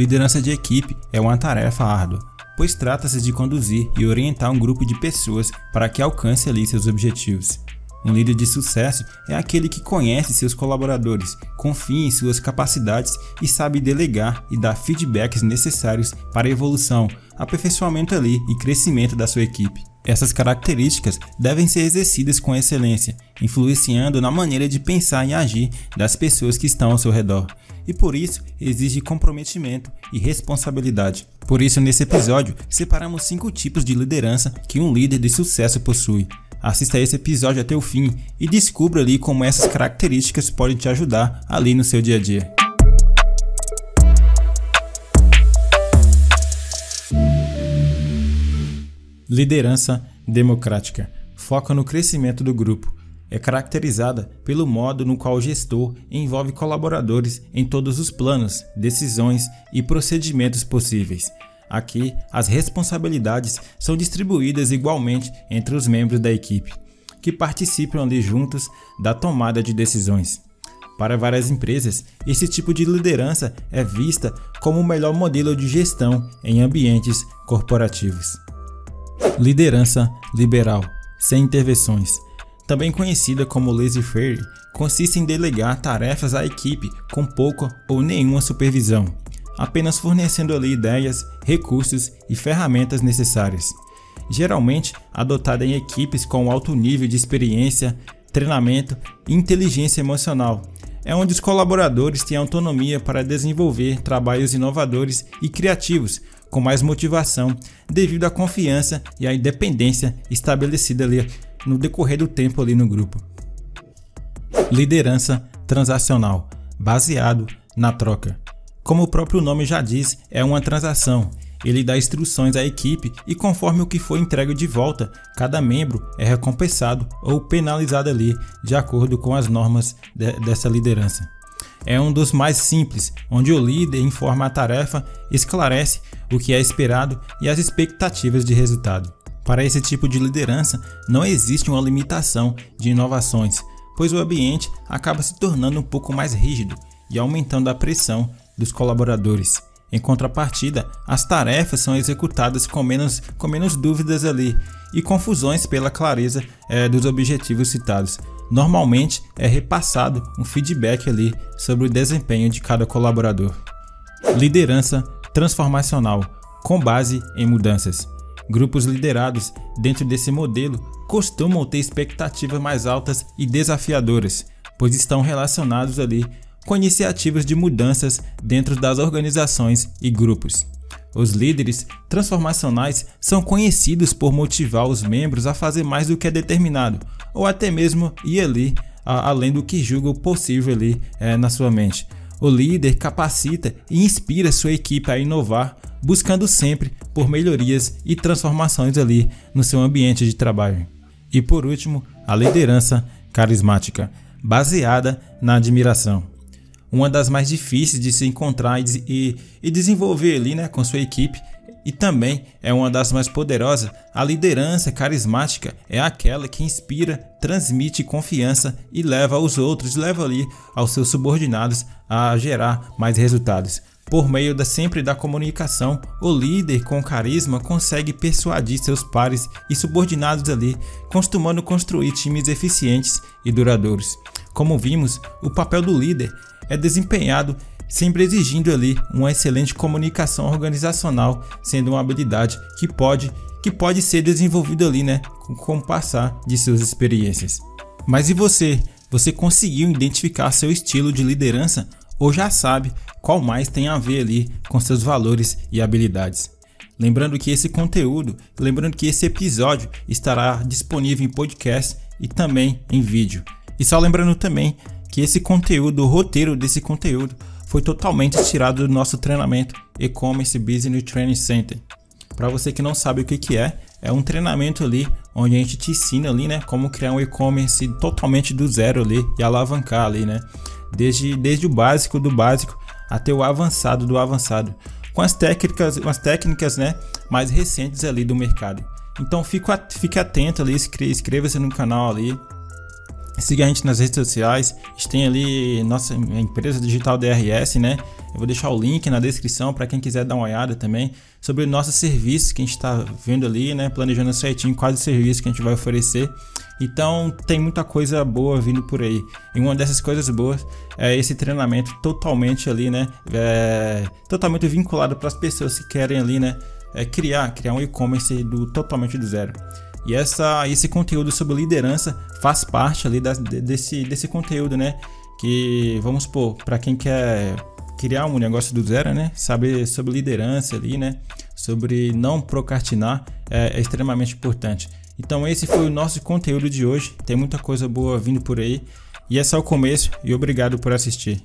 Liderança de equipe é uma tarefa árdua, pois trata-se de conduzir e orientar um grupo de pessoas para que alcance ali seus objetivos. Um líder de sucesso é aquele que conhece seus colaboradores, confia em suas capacidades e sabe delegar e dar feedbacks necessários para a evolução, aperfeiçoamento ali e crescimento da sua equipe. Essas características devem ser exercidas com excelência, influenciando na maneira de pensar e agir das pessoas que estão ao seu redor e por isso exige comprometimento e responsabilidade. Por isso, nesse episódio, separamos cinco tipos de liderança que um líder de sucesso possui. Assista esse episódio até o fim e descubra ali como essas características podem te ajudar ali no seu dia a dia. Liderança democrática foca no crescimento do grupo, é caracterizada pelo modo no qual o gestor envolve colaboradores em todos os planos, decisões e procedimentos possíveis. Aqui, as responsabilidades são distribuídas igualmente entre os membros da equipe, que participam ali juntos da tomada de decisões. Para várias empresas, esse tipo de liderança é vista como o melhor modelo de gestão em ambientes corporativos. Liderança liberal, sem intervenções também conhecida como laissez-faire, consiste em delegar tarefas à equipe com pouca ou nenhuma supervisão, apenas fornecendo ali ideias, recursos e ferramentas necessárias. Geralmente adotada em equipes com alto nível de experiência, treinamento e inteligência emocional, é onde os colaboradores têm autonomia para desenvolver trabalhos inovadores e criativos com mais motivação devido à confiança e à independência estabelecida ali no decorrer do tempo ali no grupo. Liderança transacional, baseado na troca. Como o próprio nome já diz, é uma transação. Ele dá instruções à equipe e conforme o que for entregue de volta, cada membro é recompensado ou penalizado ali, de acordo com as normas de, dessa liderança. É um dos mais simples, onde o líder informa a tarefa, esclarece o que é esperado e as expectativas de resultado. Para esse tipo de liderança, não existe uma limitação de inovações, pois o ambiente acaba se tornando um pouco mais rígido e aumentando a pressão dos colaboradores. Em contrapartida, as tarefas são executadas com menos, com menos dúvidas ali e confusões pela clareza é, dos objetivos citados. Normalmente é repassado um feedback ali sobre o desempenho de cada colaborador. Liderança transformacional com base em mudanças. Grupos liderados dentro desse modelo costumam ter expectativas mais altas e desafiadoras, pois estão relacionados ali com iniciativas de mudanças dentro das organizações e grupos. Os líderes transformacionais são conhecidos por motivar os membros a fazer mais do que é determinado, ou até mesmo ir ali além do que julga possível ali é, na sua mente. O líder capacita e inspira sua equipe a inovar, buscando sempre por melhorias e transformações ali no seu ambiente de trabalho. E por último, a liderança carismática, baseada na admiração. Uma das mais difíceis de se encontrar e, e desenvolver ali né, com sua equipe e também é uma das mais poderosas, a liderança carismática é aquela que inspira, transmite confiança e leva os outros, leva ali aos seus subordinados a gerar mais resultados. Por meio da sempre da comunicação, o líder com carisma consegue persuadir seus pares e subordinados ali, costumando construir times eficientes e duradouros. Como vimos, o papel do líder é desempenhado sempre exigindo ali uma excelente comunicação organizacional, sendo uma habilidade que pode que pode ser desenvolvida ali, né, com o passar de suas experiências. Mas e você? Você conseguiu identificar seu estilo de liderança ou já sabe qual mais tem a ver ali com seus valores e habilidades. Lembrando que esse conteúdo, lembrando que esse episódio estará disponível em podcast e também em vídeo. E só lembrando também que esse conteúdo, o roteiro desse conteúdo, foi totalmente tirado do nosso treinamento E-Commerce Business Training Center. Para você que não sabe o que, que é, é um treinamento ali onde a gente te ensina ali, né, como criar um e-commerce totalmente do zero ali e alavancar ali, né? desde, desde o básico do básico até o avançado do avançado, com as técnicas, as técnicas né, mais recentes ali do mercado. Então fique, fique atento ali, inscreva-se no canal ali, siga a gente nas redes sociais, a gente tem ali nossa empresa digital DRS, né? vou deixar o link na descrição para quem quiser dar uma olhada também sobre nossos serviços que a gente está vendo ali, né? Planejando certinho quais os serviços que a gente vai oferecer. Então tem muita coisa boa vindo por aí. E uma dessas coisas boas é esse treinamento totalmente ali, né? É, totalmente vinculado para as pessoas que querem ali, né? É criar, criar um e-commerce do totalmente do zero. E essa, esse conteúdo sobre liderança faz parte ali da, desse, desse conteúdo, né? Que vamos supor, para quem quer criar um negócio do zero, né? Saber sobre liderança ali, né? Sobre não procrastinar é, é extremamente importante. Então esse foi o nosso conteúdo de hoje. Tem muita coisa boa vindo por aí. E é só o começo e obrigado por assistir.